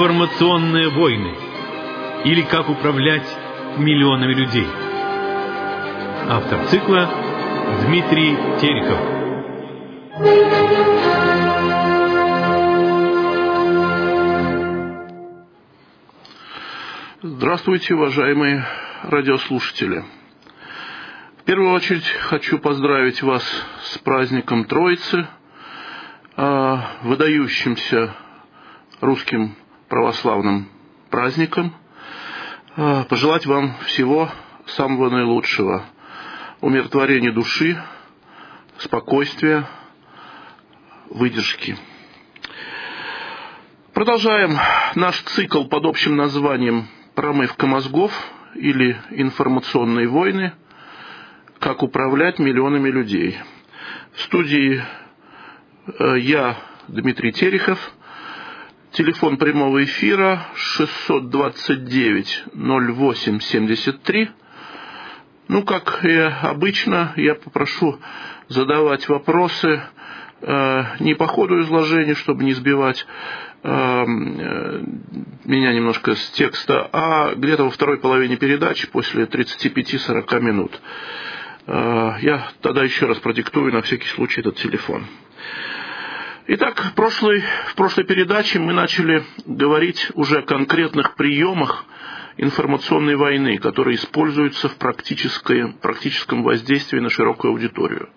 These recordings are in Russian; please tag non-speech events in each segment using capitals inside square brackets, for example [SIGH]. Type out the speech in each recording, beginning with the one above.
Информационные войны или как управлять миллионами людей. Автор цикла Дмитрий Терехов. Здравствуйте, уважаемые радиослушатели. В первую очередь хочу поздравить вас с праздником Троицы, а, выдающимся русским православным праздником, а, пожелать вам всего самого наилучшего, умиротворения души, спокойствия, выдержки. Продолжаем наш цикл под общим названием «Промывка мозгов» или «Информационные войны. Как управлять миллионами людей». В студии э, я, Дмитрий Терехов, телефон прямого эфира 629-08-73. Ну, как и обычно, я попрошу задавать вопросы э, не по ходу изложения, чтобы не сбивать э, меня немножко с текста, а где-то во второй половине передачи, после 35-40 минут. Э, я тогда еще раз продиктую на всякий случай этот телефон. Итак, в прошлой, в прошлой передаче мы начали говорить уже о конкретных приемах информационной войны, которые используются в практическом воздействии на широкую аудиторию.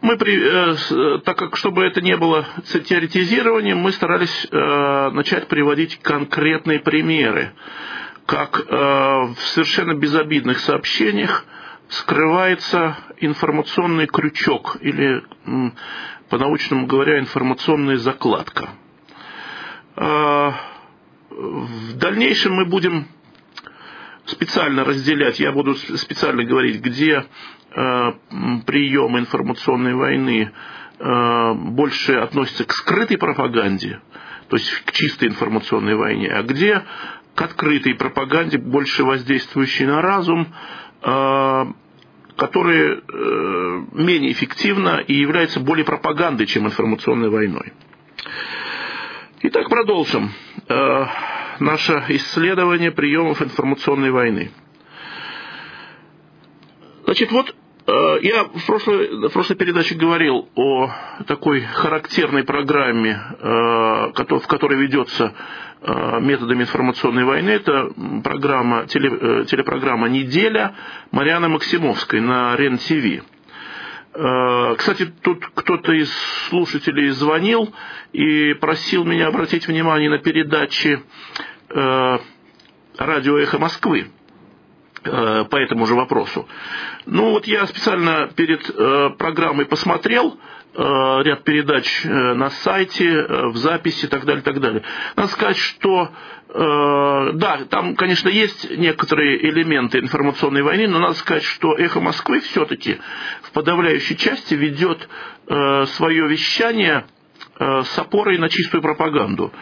Мы, при, э, так как, чтобы это не было теоретизированием, мы старались э, начать приводить конкретные примеры, как э, в совершенно безобидных сообщениях скрывается информационный крючок или по-научному говоря, информационная закладка. А, в дальнейшем мы будем специально разделять, я буду специально говорить, где а, прием информационной войны а, больше относится к скрытой пропаганде, то есть к чистой информационной войне, а где к открытой пропаганде, больше воздействующей на разум, которая э, менее эффективна и является более пропагандой, чем информационной войной. Итак, продолжим э, наше исследование приемов информационной войны. Значит, вот э, я в прошлой, в прошлой передаче говорил о такой характерной программе, в которой ведется Э, методами информационной войны. Это программа, теле, э, телепрограмма «Неделя» Марианы Максимовской на РЕН-ТВ. Э, кстати, тут кто-то из слушателей звонил и просил меня обратить внимание на передачи радио «Эхо Москвы» по этому же вопросу. Ну вот я специально перед программой посмотрел – Э, ряд передач э, на сайте, э, в записи и так далее, так далее. Надо сказать, что да, там, конечно, есть некоторые элементы информационной войны, но надо сказать, что «Эхо Москвы» все-таки в подавляющей части ведет свое вещание с опорой на чистую пропаганду.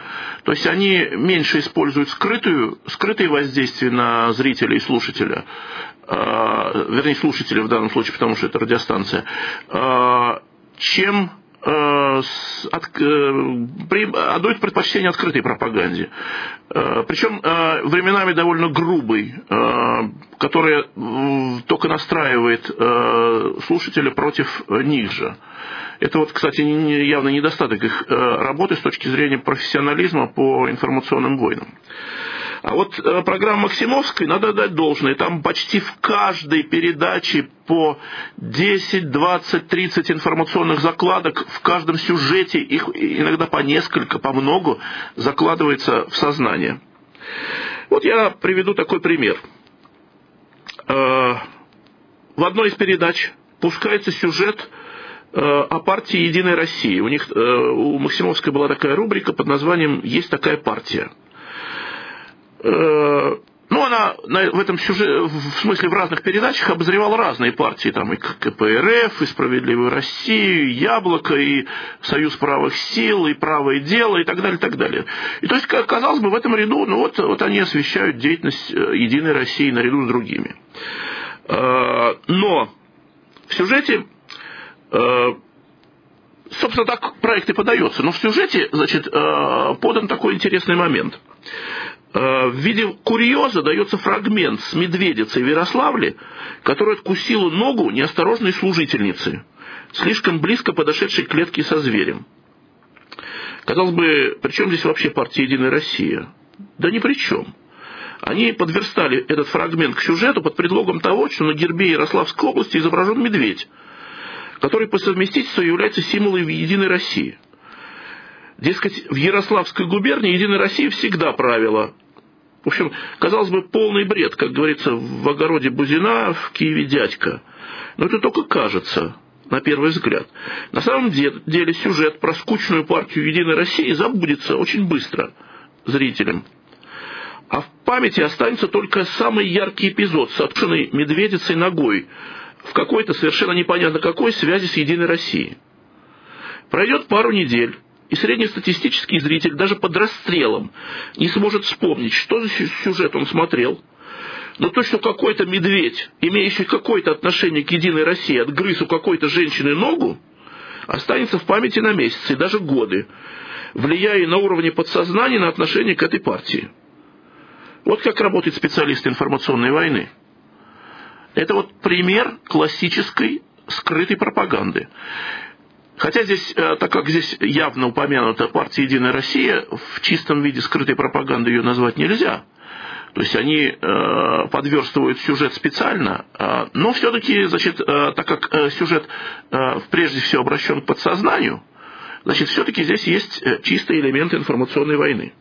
То есть они меньше используют скрытую, скрытые воздействия на зрителя и слушателя, вернее, слушателя в данном случае, потому что это радиостанция, чем э, э, при, отдают предпочтение открытой пропаганде. Э, причем временами довольно грубой, которая только настраивает слушателя против них же. Это вот, кстати, явно недостаток их работы с точки зрения профессионализма по информационным войнам. А вот э, программа Максимовской, надо дать должное, там почти в каждой передаче по 10, 20, 30 информационных закладок, в каждом сюжете их иногда по несколько, по много закладывается в сознание. Вот я приведу такой пример. Э, в одной из передач пускается сюжет э, о партии «Единой России». У них у Максимовской была такая рубрика под названием «Есть такая партия». Э, ну, она в этом сюжете, в смысле в разных передачах обозревала разные партии, там и КПРФ, и Справедливую Россию, и Яблоко, и Союз правых сил, и Правое дело, и так далее, и так далее. И то есть, казалось бы, в этом ряду, ну вот, вот они освещают деятельность э, Единой России наряду с другими. Э, но в сюжете собственно, так проект и подается. Но в сюжете, значит, подан такой интересный момент. Э, в виде курьеза дается фрагмент с медведицей в Ярославле, которая откусила ногу неосторожной служительницы, слишком близко подошедшей к клетке со зверем. Казалось бы, при чем здесь вообще партия «Единая Россия»? Да ни при чем. Они подверстали этот фрагмент к сюжету под предлогом того, что на гербе Ярославской области изображен медведь, который по совместительству является символом Единой России. Дескать, в Ярославской губернии Единая Россия всегда правила. В общем, казалось бы, полный бред, как говорится, в огороде Бузина, в Киеве дядька. Но это только кажется, на первый взгляд. На самом деле сюжет про скучную партию Единой России забудется очень быстро зрителям. А в памяти останется только самый яркий эпизод с откушенной медведицей ногой в какой-то совершенно непонятно какой связи с Единой Россией. Пройдет пару недель, и среднестатистический зритель даже под расстрелом не сможет вспомнить, что за сюжет он смотрел. Но то, что какой-то медведь, имеющий какое-то отношение к Единой России, отгрыз у какой-то женщины ногу, останется в памяти на месяцы и даже годы, влияя на уровне подсознания на отношение к этой партии. Вот как работает специалист информационной войны. Это вот пример классической скрытой пропаганды. Хотя здесь, э, так как здесь явно упомянута партия «Единая Россия», в чистом виде скрытой пропаганды ее назвать нельзя. То есть они э, подверстывают сюжет специально, э, но все-таки, значит, э, так как э, сюжет э, прежде всего обращен к подсознанию, значит, все-таки здесь есть э, чистые элементы информационной войны.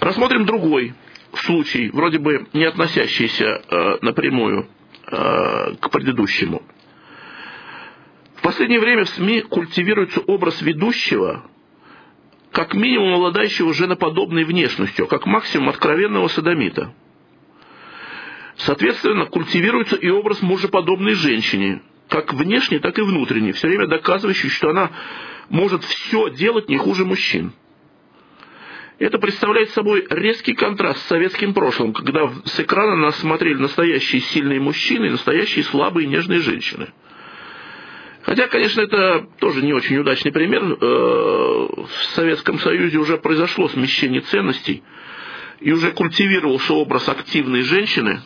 Рассмотрим другой случай, вроде бы не относящийся э, напрямую э, к предыдущему. Последнее время в СМИ культивируется образ ведущего, как минимум обладающего женоподобной внешностью, а как максимум откровенного садомита. Соответственно, культивируется и образ мужеподобной женщины, как внешне, так и внутренне, все время доказывающий, что она может все делать не хуже мужчин. Это представляет собой резкий контраст с советским прошлым, когда с экрана нас смотрели настоящие сильные мужчины и настоящие слабые нежные женщины. Хотя, конечно, это тоже не очень удачный пример. Э, в Советском Союзе уже произошло смещение ценностей, и уже культивировался образ активной женщины,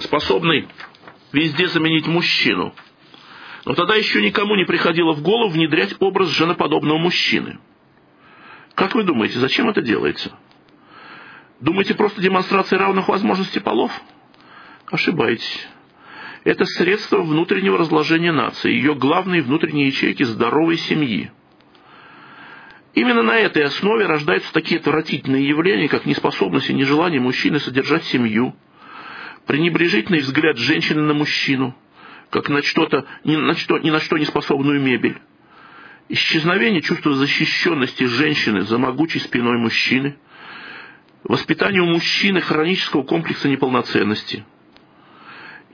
способной везде заменить мужчину. Но тогда еще никому не приходило в голову внедрять образ женоподобного мужчины – как вы думаете, зачем это делается? Думаете, просто демонстрация равных возможностей полов? Ошибаетесь. Это средство внутреннего разложения нации, ее главные внутренние ячейки здоровой семьи. Именно на этой основе рождаются такие отвратительные явления, как неспособность и нежелание мужчины содержать семью, пренебрежительный взгляд женщины на мужчину, как на что-то, ни на что, ни на что не способную мебель, исчезновение чувства защищенности женщины за могучей спиной мужчины, воспитание у мужчины хронического комплекса неполноценности.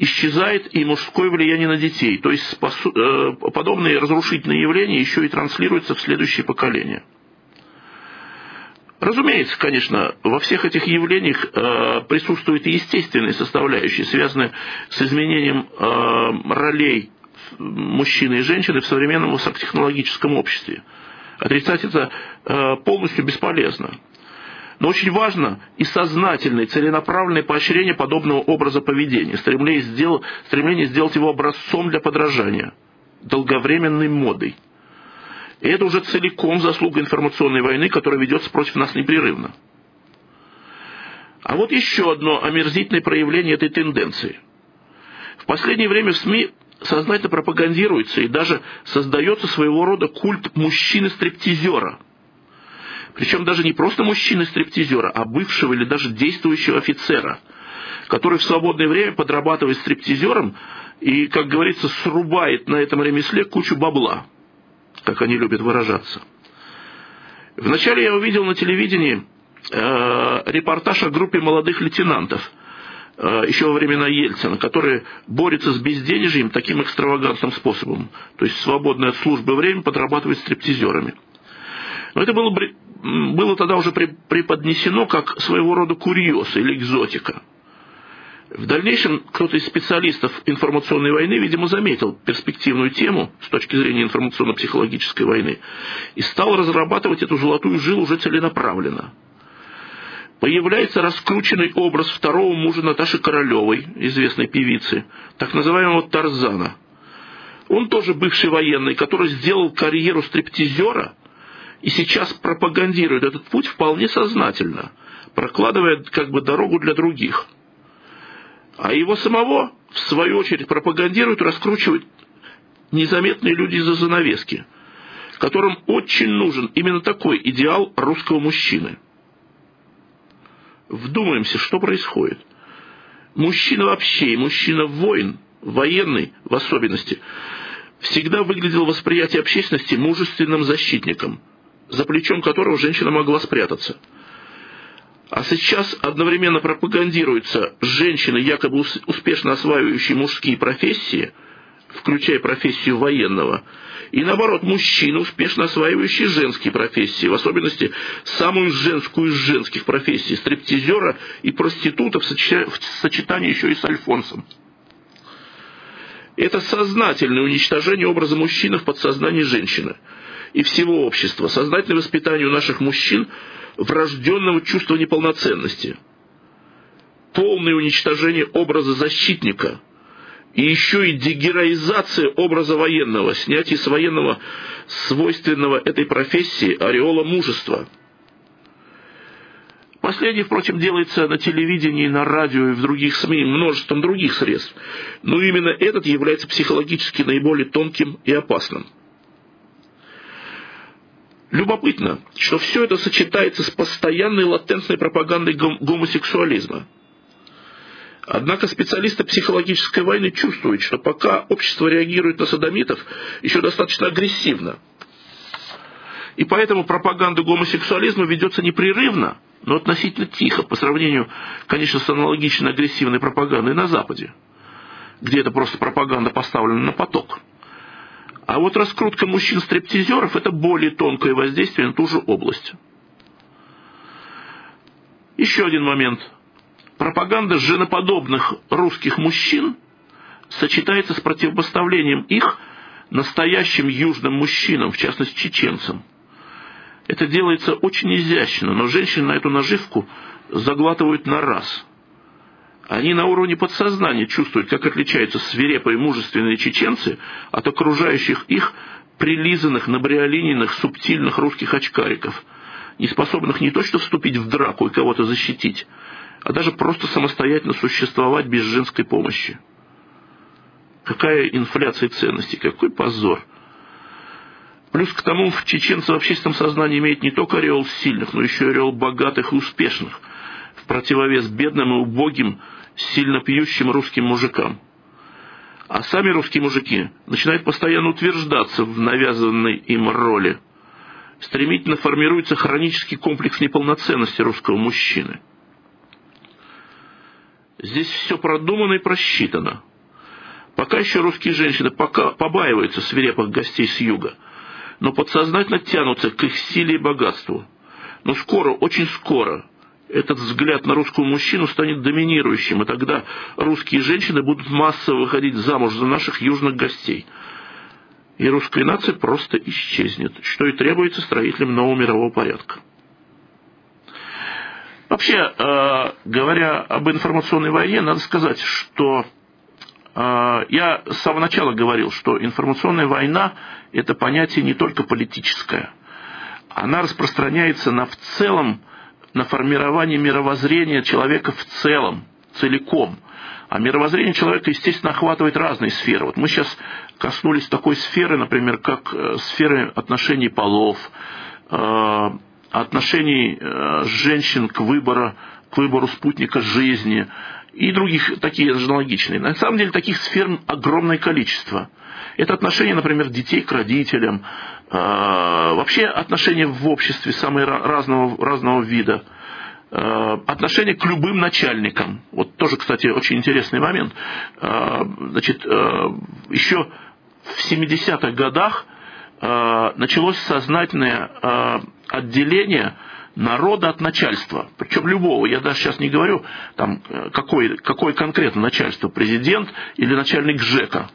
Исчезает и мужское влияние на детей, то есть э, подобные разрушительные явления еще и транслируются в следующее поколение. Разумеется, конечно, во всех этих явлениях э, присутствует и естественные составляющие, связанные с изменением э, ролей мужчины и женщины в современном высокотехнологическом обществе. Отрицать это э, полностью бесполезно. Но очень важно и сознательное, целенаправленное поощрение подобного образа поведения, стремление сделать, стремление сделать его образцом для подражания, долговременной модой. И это уже целиком заслуга информационной войны, которая ведется против нас непрерывно. А вот еще одно омерзительное проявление этой тенденции. В последнее время в СМИ сознательно пропагандируется и даже создается своего рода культ мужчины-стриптизера. Причем даже не просто мужчины-стриптизера, а бывшего или даже действующего офицера, который в свободное время подрабатывает стриптизером и, как говорится, срубает на этом ремесле кучу бабла, как они любят выражаться. Вначале я увидел на телевидении э, репортаж о группе молодых лейтенантов – Э, еще во времена Ельцина, который борется с безденежьем таким экстравагантным способом, то есть свободное от службы время подрабатывает стриптизерами. Но это было, было тогда уже преподнесено как своего рода курьез или экзотика. В дальнейшем кто-то из специалистов информационной войны, видимо, заметил перспективную тему с точки зрения информационно-психологической войны и стал разрабатывать эту золотую жилу уже целенаправленно. Появляется раскрученный образ второго мужа Наташи Королевой, известной певицы, так называемого Тарзана. Он тоже бывший военный, который сделал карьеру стриптизера и сейчас пропагандирует этот путь вполне сознательно, прокладывая как бы дорогу для других – а его самого, в свою очередь, пропагандируют, раскручивают незаметные люди из-за занавески, которым очень нужен именно такой идеал русского мужчины. Вдумаемся, что происходит. Мужчина вообще, и мужчина-воин, военный в особенности, всегда выглядел восприятие общественности мужественным защитником, за плечом которого женщина могла спрятаться – а сейчас одновременно пропагандируются женщины, якобы успешно осваивающие мужские профессии, включая профессию военного, и наоборот, мужчины, успешно осваивающие женские профессии, в особенности самую женскую из женских профессий, стриптизера и проститута в сочетании еще и с Альфонсом. Это сознательное уничтожение образа мужчины в подсознании женщины и всего общества, сознательное воспитание у наших мужчин – врожденного чувства неполноценности, полное уничтожение образа защитника и еще и дегероизация образа военного, снятие с военного свойственного этой профессии ореола мужества. Последнее, впрочем, делается на телевидении, на радио и в других СМИ, множеством других средств. Но именно этот является психологически наиболее тонким и опасным – Любопытно, что все это сочетается с постоянной латентной пропагандой гомосексуализма. Однако специалисты психологической войны чувствуют, что пока общество реагирует на садомитов еще достаточно агрессивно. И поэтому пропаганда гомосексуализма ведется непрерывно, но относительно тихо, по сравнению, конечно, с аналогично агрессивной пропагандой на Западе, где это просто пропаганда поставлена на поток. А вот раскрутка мужчин-стриптизеров – это более тонкое воздействие на ту же область. Еще один момент. Пропаганда женоподобных русских мужчин сочетается с противопоставлением их настоящим южным мужчинам, в частности чеченцам. Это делается очень изящно, но женщины на эту наживку заглатывают на раз – они на уровне подсознания чувствуют, как отличаются свирепые мужественные чеченцы от окружающих их прилизанных, набриолиненных, субтильных русских очкариков, не способных не то что вступить в драку и кого-то защитить, а даже просто самостоятельно существовать без женской помощи. Какая инфляция ценностей, какой позор. Плюс к тому, в чеченцы в общественном сознании имеет не только ореол сильных, но еще и ореол богатых и успешных, в противовес бедным и убогим, сильно пьющим русским мужикам. А сами русские мужики начинают постоянно утверждаться в навязанной им роли. Стремительно формируется хронический комплекс неполноценности русского мужчины. Здесь все продумано и просчитано. Пока еще русские женщины пока побаиваются свирепых гостей с юга, но подсознательно тянутся к их силе и богатству. Но скоро, очень скоро, этот взгляд на русского мужчину станет доминирующим, и тогда русские женщины будут массово выходить замуж за наших южных гостей. И русская нация просто исчезнет, что и требуется строителям нового мирового порядка. Вообще, э, говоря об информационной войне, надо сказать, что э, я с самого начала говорил, что информационная война – это понятие не только политическое. Она распространяется на в целом на формирование мировоззрения человека в целом, целиком. А мировоззрение человека, естественно, охватывает разные сферы. Вот мы сейчас коснулись такой сферы, например, как э, сферы отношений полов, э, отношений э, женщин к выбору, к выбору спутника жизни и других такие аналогичные. На самом деле таких сфер огромное количество. Это отношение, например, детей к родителям, вообще отношения в обществе самые разного, разного вида, а, отношение к любым начальникам. Вот тоже, кстати, очень интересный момент. А, значит, еще в 70-х годах началось сознательное отделение народа от начальства, причем любого, я даже сейчас не говорю, там, какое, какое конкретно начальство, президент или начальник ЖЭКа.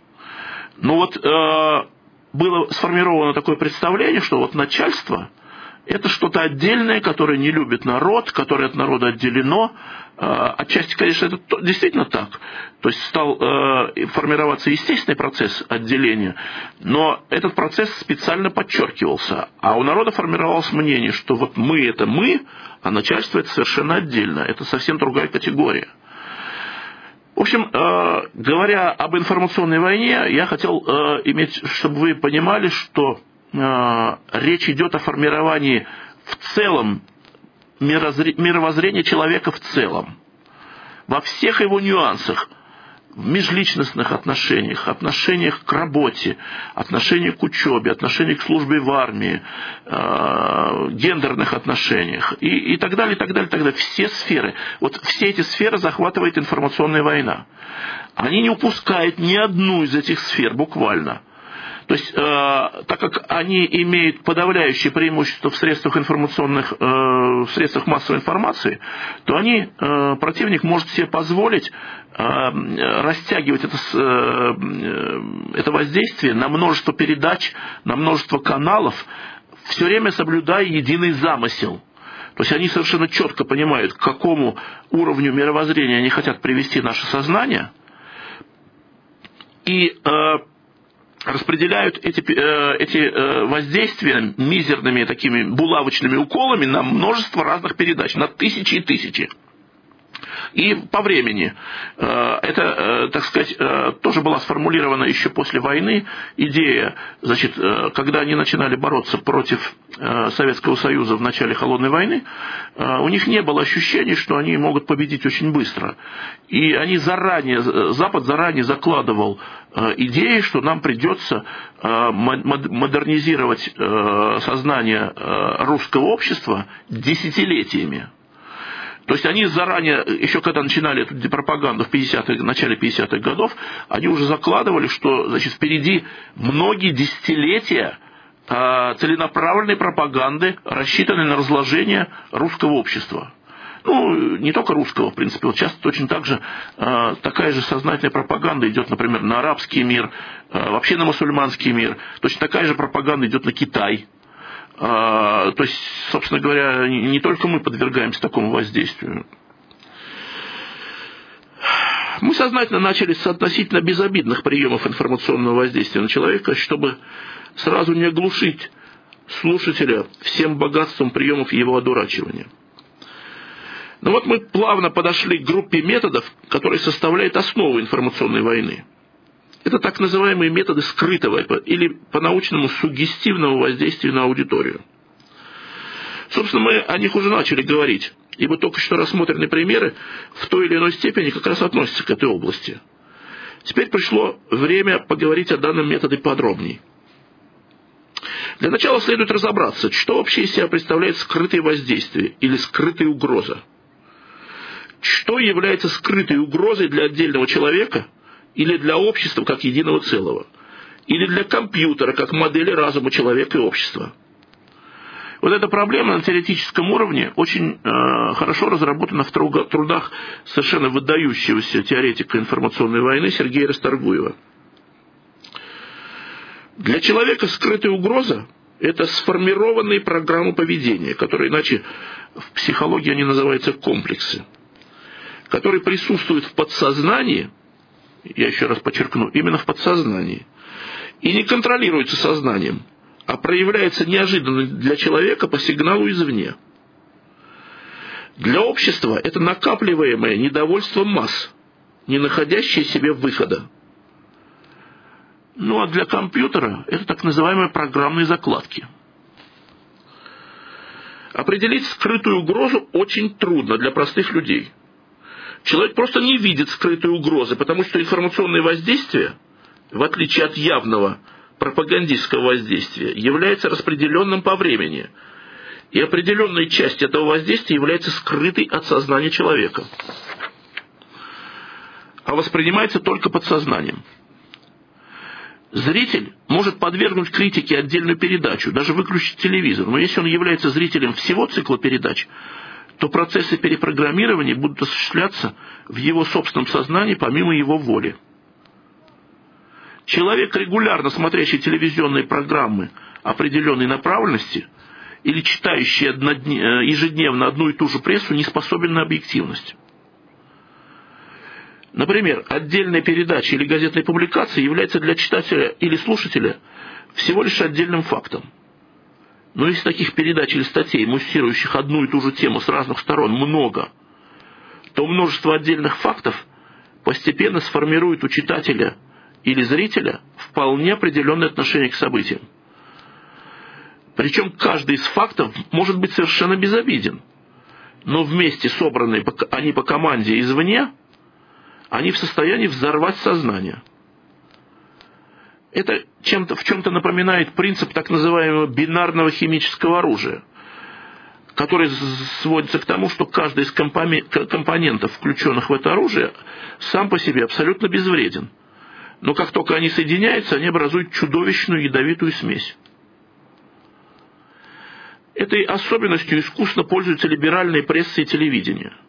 Но вот э, было сформировано такое представление, что вот начальство – это что-то отдельное, которое не любит народ, которое от народа отделено. Э, отчасти, конечно, это действительно так. То есть стал э, формироваться естественный процесс отделения, но этот процесс специально подчеркивался. А у народа формировалось мнение, что вот мы – это мы, а начальство – это совершенно отдельно. Это совсем другая категория. В общем, э, говоря об информационной войне, я хотел э, иметь, чтобы вы понимали, что э, речь идет о формировании в целом мировоззрения человека в целом, во всех его нюансах – в межличностных отношениях, отношениях к работе, отношениях к учебе, отношениях к службе в армии, э, гендерных отношениях и, и так далее, и так далее, и так далее. Все сферы. Вот все эти сферы захватывает информационная война. Они не упускают ни одну из этих сфер буквально – то есть, э, так как они имеют подавляющее преимущество в средствах информационных, э, в средствах массовой информации, то они, э, противник может себе позволить э, растягивать это, э, это воздействие на множество передач, на множество каналов, все время соблюдая единый замысел. То есть они совершенно четко понимают, к какому уровню мировоззрения они хотят привести наше сознание. И э, распределяют эти, э, эти э, воздействия мизерными такими булавочными уколами на множество разных передач, на тысячи и тысячи. И по времени. Э, это, э, так сказать, э, тоже была сформулирована еще после войны идея, значит, когда они начинали бороться против Советского Союза в начале Холодной войны, у них не было ощущения, что они могут победить очень быстро. И они заранее, Запад заранее закладывал идеи, что нам придется модернизировать сознание русского общества десятилетиями. То есть они заранее, еще когда начинали эту пропаганду в 50 начале 50-х годов, они уже закладывали, что значит, впереди многие десятилетия а, целенаправленной пропаганды, рассчитанной на разложение русского общества. Ну, не только русского, в принципе. Вот часто точно так же э, такая же сознательная пропаганда идет, например, на арабский мир, э, вообще на мусульманский мир. Точно такая же пропаганда идет на Китай. А, то есть, собственно говоря, не только мы подвергаемся такому воздействию. Мы сознательно начали с относительно безобидных приемов информационного воздействия на человека, чтобы сразу не оглушить слушателя всем богатством приемов его одурачивания. Но вот мы плавно подошли к группе методов, которые составляют основу информационной войны – это так называемые методы скрытого или по-научному сугестивного воздействия на аудиторию. Собственно, мы о них уже начали говорить, ибо только что рассмотренные примеры в той или иной степени как раз относятся к этой области. Теперь пришло время поговорить о данном методе подробней. Для начала следует разобраться, что вообще из себя представляет скрытое воздействие или скрытая угроза. Что является скрытой угрозой для отдельного человека – или для общества как единого целого, или для компьютера как модели разума человека и общества. Вот эта проблема на теоретическом уровне очень э, хорошо разработана в трудах совершенно выдающегося теоретика информационной войны Сергея Расторгуева. Для человека скрытая угроза – это сформированные программы поведения, которые иначе в психологии они называются комплексы, которые присутствуют в подсознании – я еще раз подчеркну, именно в подсознании. И не контролируется сознанием, а проявляется неожиданно для человека по сигналу извне. Для общества это накапливаемое недовольство масс, не находящее себе выхода. Ну а для компьютера это так называемые программные закладки. Определить скрытую угрозу очень трудно для простых людей – Человек просто не видит скрытой угрозы, потому что информационное воздействие, в отличие от явного пропагандистского воздействия, является распределенным по времени. И определенная часть этого воздействия является скрытой от сознания человека. А воспринимается только подсознанием. Зритель может подвергнуть критике отдельную передачу, даже выключить телевизор, но если он является зрителем всего цикла передач, то процессы перепрограммирования будут осуществляться в его собственном сознании помимо его воли. Человек, регулярно смотрящий телевизионные программы определенной направленности или читающий э, ежедневно одну и ту же прессу, не способен на объективность. Например, отдельная передача или газетная публикация является для читателя или слушателя всего лишь отдельным фактом. Но если таких передач или статей, муссирующих одну и ту же тему с разных сторон, много, то множество отдельных фактов постепенно сформирует у читателя или зрителя вполне определенное отношение к событиям. Причем каждый из фактов может быть совершенно безобиден, но вместе собранные они по команде извне – они в состоянии взорвать сознание. Это чем-то, в чем-то напоминает принцип так называемого бинарного химического оружия, который сводится к тому, что каждый из компонентов, включенных в это оружие, сам по себе абсолютно безвреден. Но как только они соединяются, они образуют чудовищную ядовитую смесь. Этой особенностью искусно пользуются либеральные прессы и телевидение –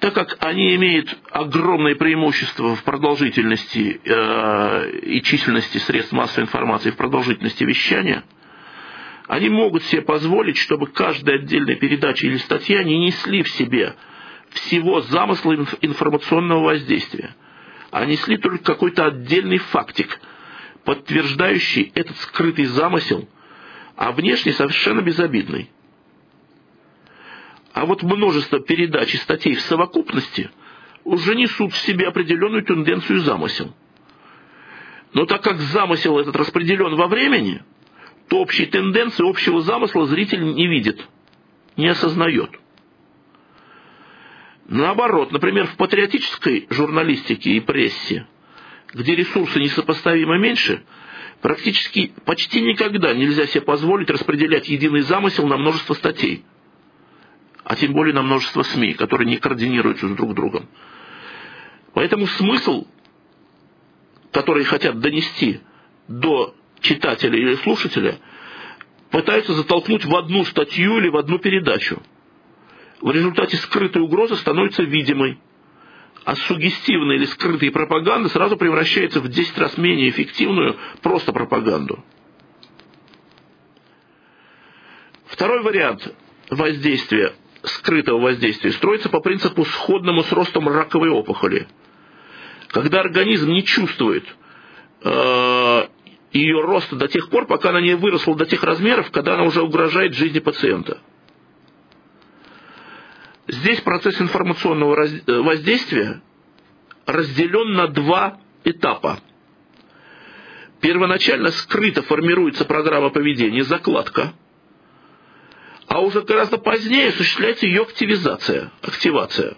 так как они имеют огромное преимущество в продолжительности э, и численности средств массовой информации, в продолжительности вещания, они могут себе позволить, чтобы каждая отдельная передача или статья не несли в себе всего замысла информационного воздействия, а несли только какой-то отдельный фактик, подтверждающий этот скрытый замысел, а внешне совершенно безобидный. А вот множество передач и статей в совокупности уже несут в себе определенную тенденцию замысел. Но так как замысел этот распределен во времени, то общей тенденции, общего замысла зритель не видит, не осознает. Наоборот, например, в патриотической журналистике и прессе, где ресурсы несопоставимо меньше, практически почти никогда нельзя себе позволить распределять единый замысел на множество статей – а тем более на множество СМИ, которые не координируются с друг другом. Поэтому смысл, который хотят донести до читателя или слушателя, пытаются затолкнуть в одну статью или в одну передачу. В результате скрытая угроза становится видимой, а сугестивная или скрытая пропаганда сразу превращается в 10 раз менее эффективную просто пропаганду. Второй вариант воздействия скрытого воздействия строится по принципу сходному с ростом раковой опухоли. Когда организм не чувствует э, ее роста до тех пор, пока она не выросла до тех размеров, когда она уже угрожает жизни пациента. Здесь процесс информационного э, воздействия разделен на два этапа. Первоначально скрыто формируется программа поведения, закладка – а уже гораздо позднее осуществляется ее активизация, активация.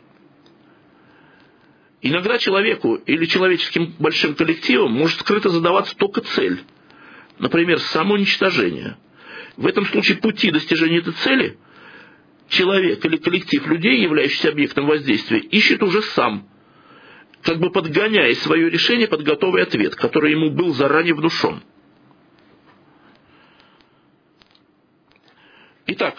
Иногда человеку или человеческим большим коллективам может скрыто задаваться только цель, например, самоуничтожение. В этом случае пути достижения этой цели человек или коллектив людей, являющийся объектом воздействия, ищет уже сам, как бы подгоняя свое решение под готовый ответ, который ему был заранее внушен. Итак,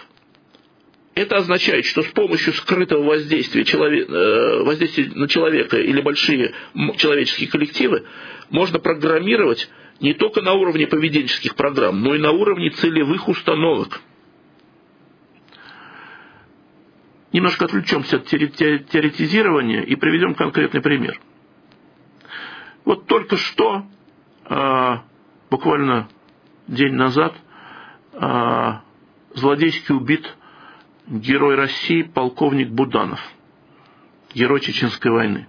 это означает, что с помощью скрытого воздействия, человек, э, воздействия на человека или большие человеческие коллективы можно программировать не только на уровне поведенческих программ, но и на уровне целевых установок. Немножко отвлечемся от теоретизирования и приведем конкретный пример. Вот только что, э, буквально день назад, э, злодейски убит герой России полковник Буданов, герой Чеченской войны.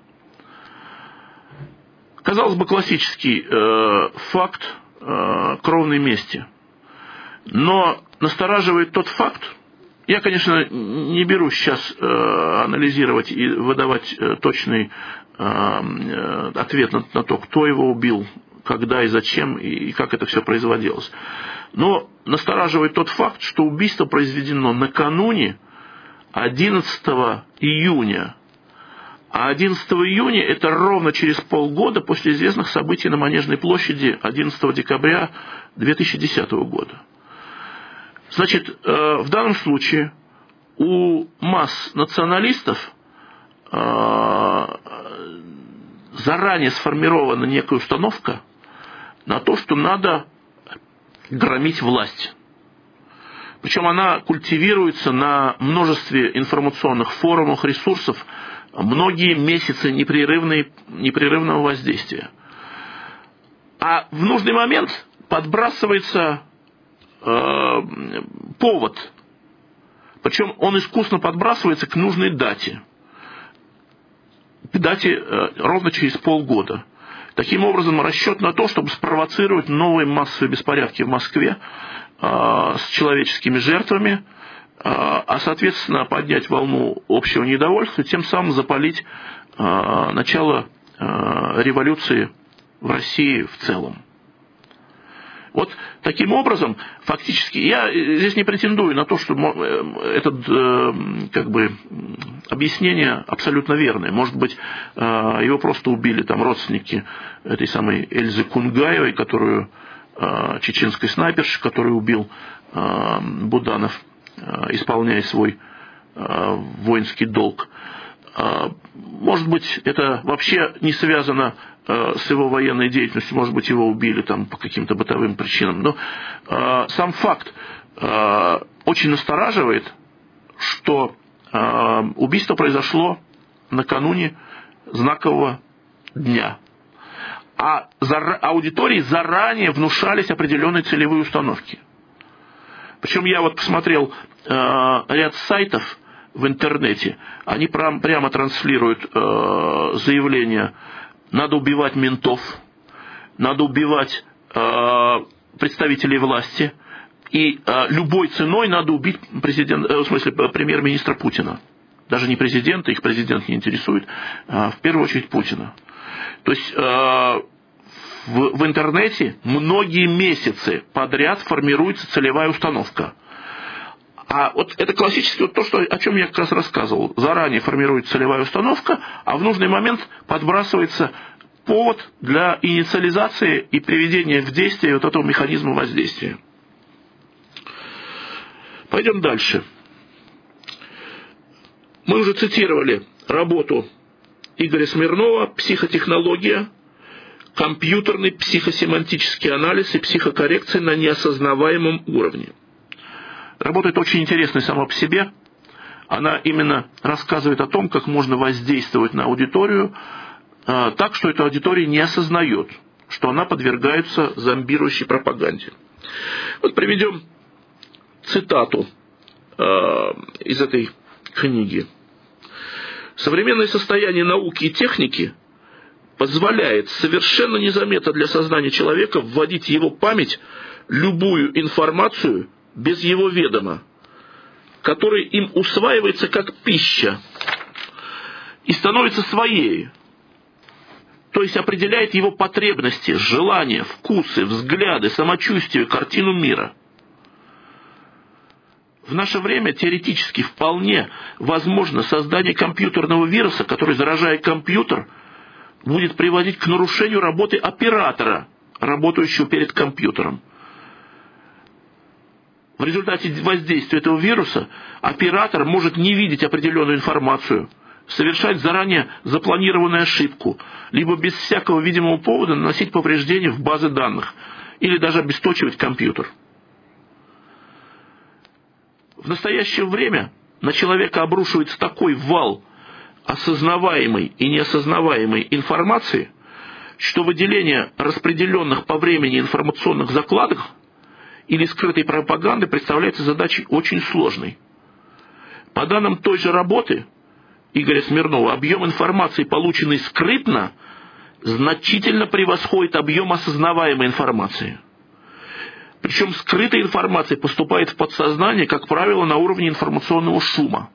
Казалось бы, классический э, факт э, кровной мести. Но настораживает тот факт, я, конечно, не беру сейчас э, анализировать и выдавать э, точный э, э ответ на, на то, кто его убил, когда и зачем, и как это все производилось. Но настораживает тот факт, что убийство произведено накануне 11 июня А 11 июня – это ровно через полгода после известных событий на Манежной площади 11 декабря 2010 года. Значит, э, в данном случае у масс националистов э, заранее сформирована некая установка на то, что надо громить власть. Причем она культивируется на множестве информационных форумов, ресурсов, многие месяцы непрерывного воздействия. А в нужный момент подбрасывается э, повод. Причем он искусно подбрасывается к нужной дате. Дате э, ровно через полгода. Таким образом, расчет на то, чтобы спровоцировать новые массовые беспорядки в Москве э, с человеческими жертвами, э, а, соответственно, поднять волну общего недовольства, тем самым запалить э, начало революции в России в целом. Вот таким образом, фактически, я здесь не претендую на то, что э, это э, как бы объяснение абсолютно верное. Может быть, э, его просто убили там родственники этой самой Эльзы Кунгаевой, которую чеченской снайперши, которую убил Буданов, исполняя свой воинский долг. Может быть, это вообще не связано Э, с его военной деятельностью, может быть, его убили там по каким-то бытовым причинам. Но э, сам факт э, очень настораживает, что убийство произошло накануне знакового дня. А аудитории заранее внушались определенные целевые установки. Причем я вот посмотрел ряд сайтов в интернете, они прям, прямо транслируют э, заявления надо убивать ментов, надо убивать э, представителей власти, и э, любой ценой надо убить президент, э, в смысле премьер-министра Путина. Даже не президента, их президент не интересует, а в первую очередь Путина. То есть э, в, в интернете многие месяцы подряд формируется целевая установка. А вот это классически вот то, что, о чем я как раз рассказывал. Заранее формируется целевая установка, а в нужный момент подбрасывается повод для инициализации и приведения в действие вот этого механизма воздействия. Пойдем дальше. Мы уже цитировали работу Игоря Смирнова «Психотехнология», компьютерный психосемантический анализ и психокоррекция на неосознаваемом уровне – Работает очень интересной сама по себе. Она именно рассказывает о том, как можно воздействовать на аудиторию э, так, что эта аудитория не осознает, что она подвергается зомбирующей пропаганде. Вот приведем цитату э, из этой книги. Современное состояние науки и техники позволяет совершенно незаметно для сознания человека вводить в его память любую информацию без его ведома, который им усваивается как пища и становится своей, то есть определяет его потребности, желания, вкусы, взгляды, самочувствие, картину мира. В наше время теоретически вполне возможно создание компьютерного вируса, который, заражая компьютер, будет приводить к нарушению работы оператора, работающего перед компьютером – в результате воздействия этого вируса оператор может не видеть определенную информацию, совершать заранее запланированную ошибку, либо без всякого видимого повода наносить повреждения в базы данных или даже обесточивать компьютер. В настоящее время на человека обрушивается такой вал осознаваемой и неосознаваемой информации, что выделение распределенных по времени информационных закладок или скрытой пропаганды представляется задачей очень сложной. По данным той же работы Игоря Смирнова, объем информации, полученный скрытно, значительно превосходит объем осознаваемой информации. Причем скрытая информация поступает в подсознание, как правило, на уровне информационного шума.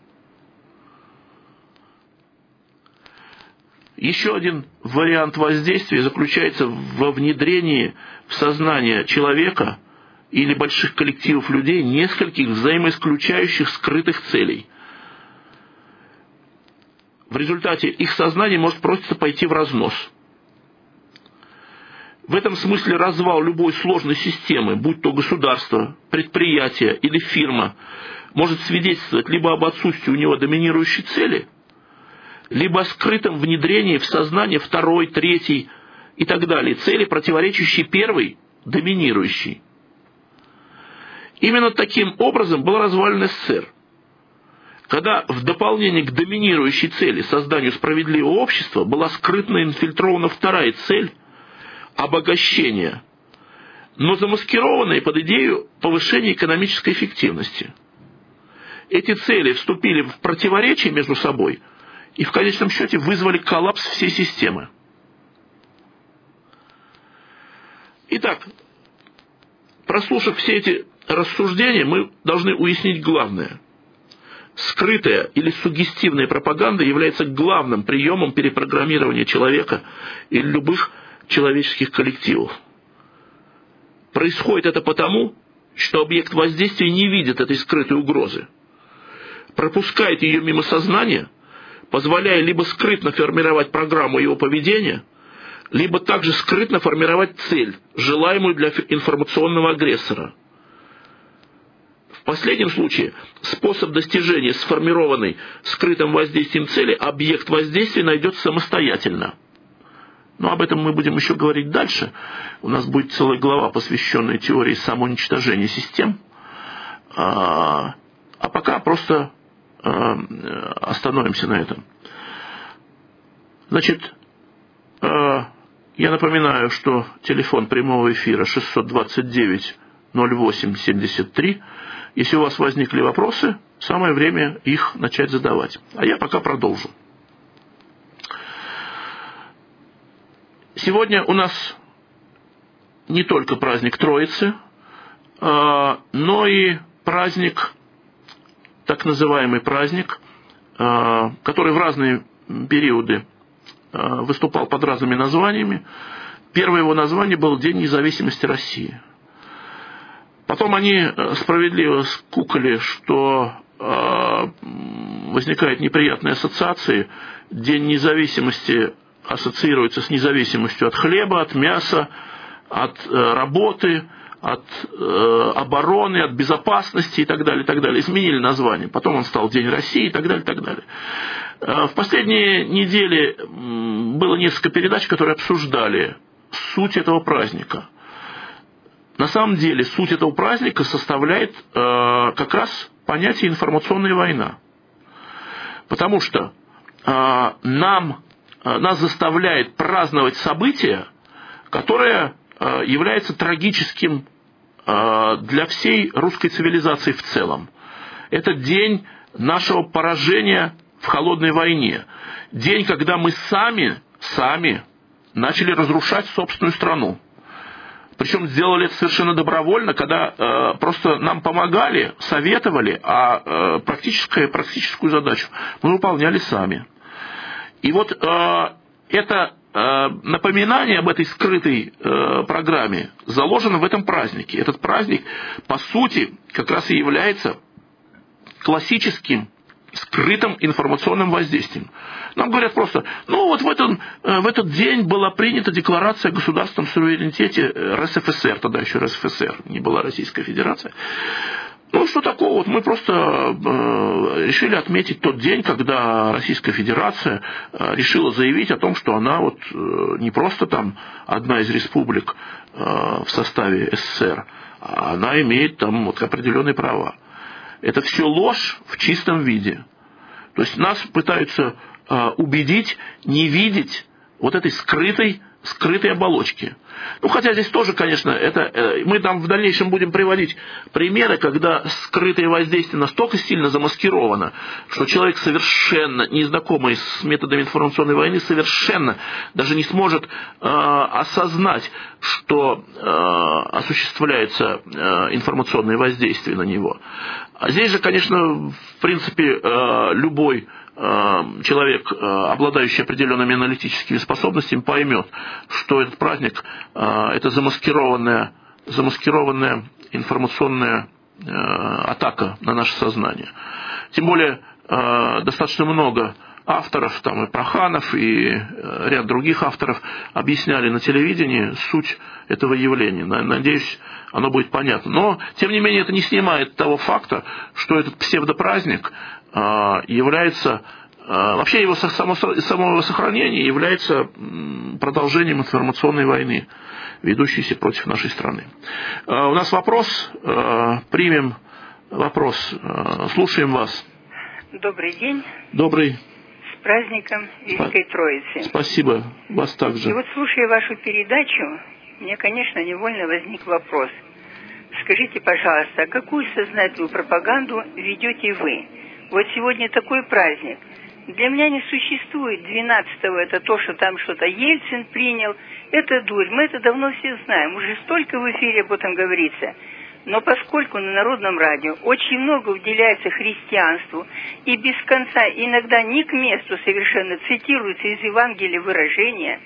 Еще один вариант воздействия заключается во внедрении в сознание человека – или больших коллективов людей нескольких взаимоисключающих скрытых целей. в результате их сознание может просто пойти в разнос. В этом смысле развал любой сложной системы, будь то государство, предприятие или фирма, может свидетельствовать либо об отсутствии у него доминирующей цели, либо о скрытом внедрении в сознание второй, третьей и так далее цели, противоречащей первой, доминирующей. Именно таким образом был развален СССР. Когда в дополнение к доминирующей цели созданию справедливого общества была скрытно инфильтрована вторая цель – обогащения, но замаскированные под идею повышения экономической эффективности. Эти цели вступили в противоречие между собой и в конечном счете вызвали коллапс всей системы. Итак, прослушав все эти рассуждения, мы должны уяснить главное. Скрытая или сугестивная пропаганда является главным приемом перепрограммирования человека или любых человеческих коллективов. Происходит это потому, что объект воздействия не видит этой скрытой угрозы, пропускает ее мимо сознания, позволяя либо скрытно формировать программу его поведения, либо также скрытно формировать цель, желаемую для информационного агрессора. Последнем случае способ достижения сформированной скрытым воздействием цели объект воздействия найдет самостоятельно – но об этом мы будем еще говорить дальше. У нас будет целая глава, посвященная теории самоуничтожения систем. А, а пока просто а, остановимся на этом. Значит, а, я напоминаю, что телефон прямого эфира 629 08 73. Если у вас возникли вопросы, самое время их начать задавать. А я пока продолжу. Сегодня у нас не только праздник Троицы, а, но и праздник, так называемый праздник, а, который в разные периоды а, выступал под разными названиями. Первое его название был День независимости России. Потом они справедливо скукали, что возникают неприятные ассоциации. День независимости ассоциируется с независимостью от хлеба, от мяса, от э, работы, от э, обороны, от безопасности и так далее, и так далее. Изменили название. Потом он стал День России и так далее, и так далее. Э, в последние недели было несколько передач, которые обсуждали суть этого праздника. На самом деле суть этого праздника составляет э, как раз понятие информационная война. Потому что э, нам Э, нас заставляет праздновать событие, которое э, является трагическим э, для всей русской цивилизации в целом. Это день нашего поражения в холодной войне. День, когда мы сами, сами начали разрушать собственную страну. Причем сделали это совершенно добровольно, когда э, просто нам помогали, советовали, а э, практическую, практическую задачу мы выполняли сами. И вот э, это э, напоминание об этой скрытой э, программе заложено в этом празднике. Этот праздник, по сути, как раз и является классическим скрытым информационным воздействием. Нам говорят просто, ну вот в, этом, э, в этот день была принята декларация о государственном суверенитете э, РСФСР, тогда еще РСФСР, не была Российская Федерация. Ну, что такого? Вот мы просто э, решили отметить тот день, когда Российская Федерация э, решила заявить о том, что она вот э, не просто там одна из республик э, в составе СССР, а она имеет там вот определенные права. Это все ложь в чистом виде. То есть нас пытаются убедить не видеть вот этой скрытой скрытой оболочки. Ну, хотя здесь тоже, конечно, это, э, мы там в дальнейшем будем приводить примеры, когда скрытое воздействие настолько сильно замаскировано, что человек совершенно незнакомый с методами информационной войны совершенно даже не сможет э, осознать, что э, осуществляется э, информационное воздействие на него. А здесь же, конечно, в принципе, э, любой человек, э, обладающий определенными аналитическими способностями, поймет, что этот праздник э, – это замаскированная, замаскированная информационная атака на наше сознание. Тем более достаточно много авторов, там и Проханов, и э, ряд других авторов объясняли на телевидении суть этого явления. Надеюсь, оно будет понятно. Но, тем не менее, это не снимает того факта, что этот псевдопраздник является а, Вообще его само, само сохранение является продолжением информационной войны, ведущейся против нашей страны. А, у нас вопрос, примем вопрос, слушаем вас. Добрый день. Добрый. С праздником Великой Троицы. Спасибо, вас также. И вот слушая вашу передачу, мне, конечно, невольно возник вопрос. Скажите, пожалуйста, какую сознательную пропаганду ведете вы? Вот сегодня такой праздник. Для меня не существует 12-го, это то, что там что-то Ельцин принял. Это дурь, мы это давно все знаем. Уже столько в эфире об этом говорится. Но поскольку на Народном радио очень много уделяется христианству и без конца, иногда не к месту совершенно цитируется из Евангелия выражения,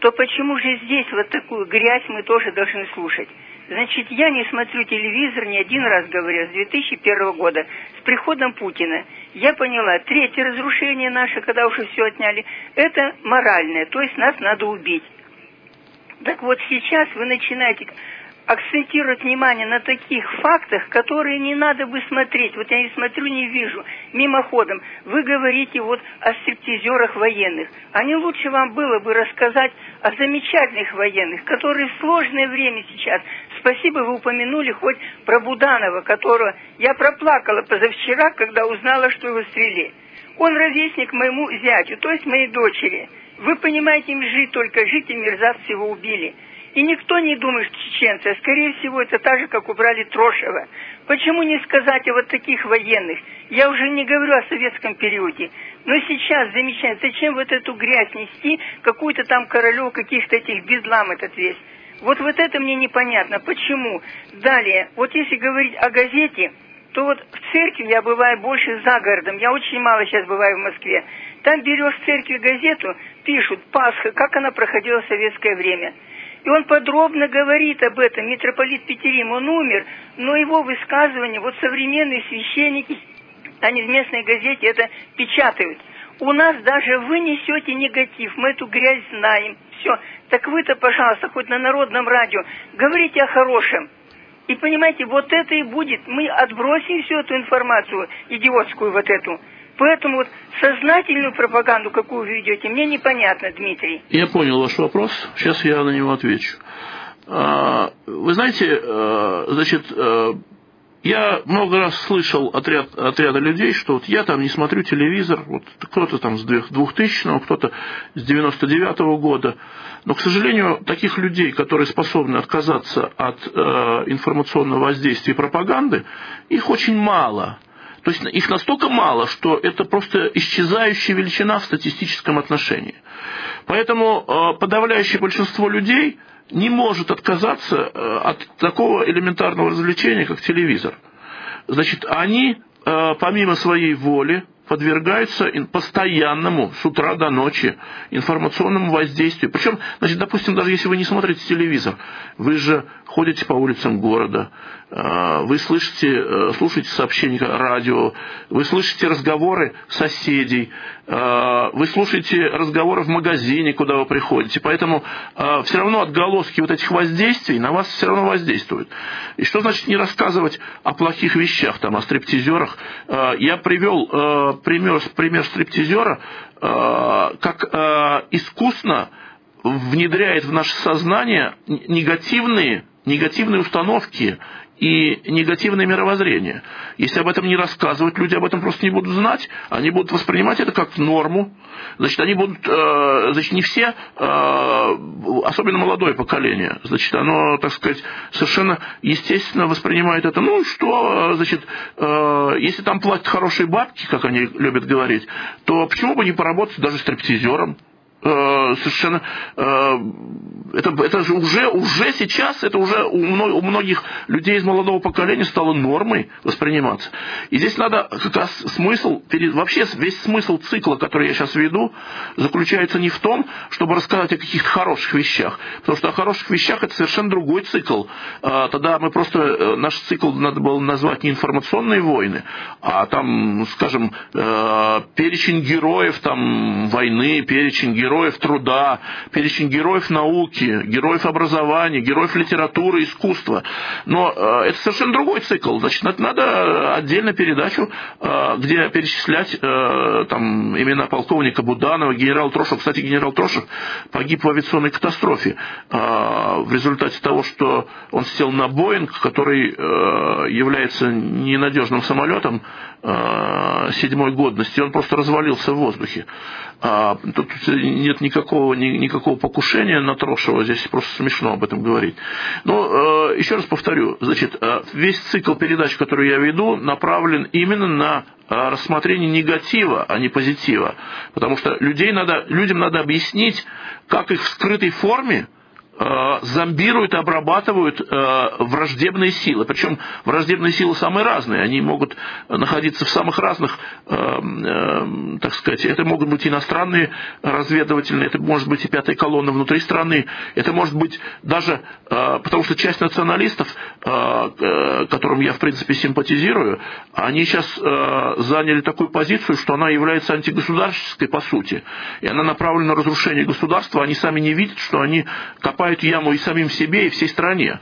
то почему же здесь вот такую грязь мы тоже должны слушать? Значит, я не смотрю телевизор не один раз, говорю, с 2001 года, с приходом Путина. Я поняла, третье разрушение наше, когда уже все отняли, это моральное, то есть нас надо убить. Так вот сейчас вы начинаете акцентировать внимание на таких фактах, которые не надо бы смотреть. Вот я не смотрю, не вижу. Мимоходом. Вы говорите вот о стриптизерах военных. А не лучше вам было бы рассказать о замечательных военных, которые в сложное время сейчас. Спасибо, вы упомянули хоть про Буданова, которого я проплакала позавчера, когда узнала, что его стрелили. Он ровесник моему зятю, то есть моей дочери. Вы понимаете, им жить только жить, и мерзавцы его убили. И никто не думает, что чеченцы, а скорее всего это так же, как убрали Трошева. Почему не сказать о вот таких военных? Я уже не говорю о советском периоде. Но сейчас замечательно, зачем вот эту грязь нести, какую-то там королев, каких-то этих бедлам этот весь. Вот вот это мне непонятно. Почему? Далее, вот если говорить о газете, то вот в церкви я бываю больше за городом. Я очень мало сейчас бываю в Москве. Там берешь в церкви газету, пишут Пасха, как она проходила в советское время. И он подробно говорит об этом. Митрополит Петерим, он умер, но его высказывания, вот современные священники, они в местной газете это печатают. У нас даже вы несете негатив, мы эту грязь знаем. Все. Так вы-то, пожалуйста, хоть на народном радио, говорите о хорошем. И понимаете, вот это и будет. Мы отбросим всю эту информацию, идиотскую вот эту. Поэтому вот сознательную пропаганду, какую вы ведете, мне непонятно, Дмитрий. Я понял ваш вопрос. Сейчас я на него отвечу. А, вы знаете, а, значит, а, я много раз слышал от, ряд, от ряда людей, что вот я там не смотрю телевизор, вот кто-то там с 2000-го, кто-то с 99 -го года. Но, к сожалению, таких людей, которые способны отказаться от э, информационного воздействия и пропаганды, их очень мало. То есть их настолько мало, что это просто исчезающая величина в статистическом отношении. Поэтому э, подавляющее большинство людей не может отказаться э, от такого элементарного развлечения, как телевизор. Значит, они, э, помимо своей воли, подвергаются постоянному с утра до ночи информационному воздействию. Причем, значит, допустим, даже если вы не смотрите телевизор, вы же ходите по улицам города, э, вы слышите, э, слушаете сообщения радио, вы слышите разговоры соседей, э, вы слушаете разговоры в магазине, куда вы приходите. Поэтому все равно отголоски вот этих воздействий на вас все равно воздействуют. И что значит не рассказывать о плохих вещах, там, о стриптизерах? Я привел пример, пример стриптизера, как искусно внедряет в наше сознание негативные негативные установки и негативное мировоззрение. Если об этом не рассказывать, люди об этом просто не будут знать, они будут воспринимать это как норму. Значит, они будут, э, значит, не все, э, особенно молодое поколение, значит, оно, так сказать, совершенно естественно воспринимает это. Ну, что, значит, э, если там платят хорошие бабки, как они любят говорить, то почему бы не поработать даже стриптизером? Совершенно это, это же уже, уже сейчас, это уже у, у многих людей из молодого поколения стало нормой восприниматься. И здесь надо как раз смысл, вообще весь смысл цикла, который я сейчас веду, заключается не в том, чтобы рассказать о каких-то хороших вещах, потому что о хороших вещах это совершенно другой цикл. А, тогда мы просто, э, наш цикл надо было назвать не информационные войны, а там, скажем, э, перечень героев там, войны, перечень героев труда, перечень героев науки, героев образования, героев литературы, искусства. Но э, это совершенно другой цикл. Значит, надо отдельно передачу, э, где перечислять э, там, имена полковника Буданова, генерал Трошев. Кстати, генерал Трошев погиб в авиационной катастрофе в результате того, что он сел на Боинг, который является ненадежным самолетом седьмой годности, он просто развалился в воздухе. А, тут нет никакого, ни, никакого покушения на Трошева, здесь просто смешно об этом говорить. Но э, еще раз повторю, значит, э, весь цикл передач, который я веду, направлен именно на э, рассмотрение негатива, а не позитива. Потому что людей надо, людям надо объяснить, как их в скрытой форме зомбируют и обрабатывают э, враждебные силы. Причем враждебные силы самые разные. Они могут находиться в самых разных, э, так сказать, это могут быть иностранные разведывательные, это может быть и пятая колонна внутри страны, это может быть даже, потому что часть националистов, которым я в принципе симпатизирую, они сейчас заняли такую позицию, что она является антигосударственной по сути. И она направлена на разрушение государства, они сами не видят, что они копают копают яму и самим себе, и всей стране.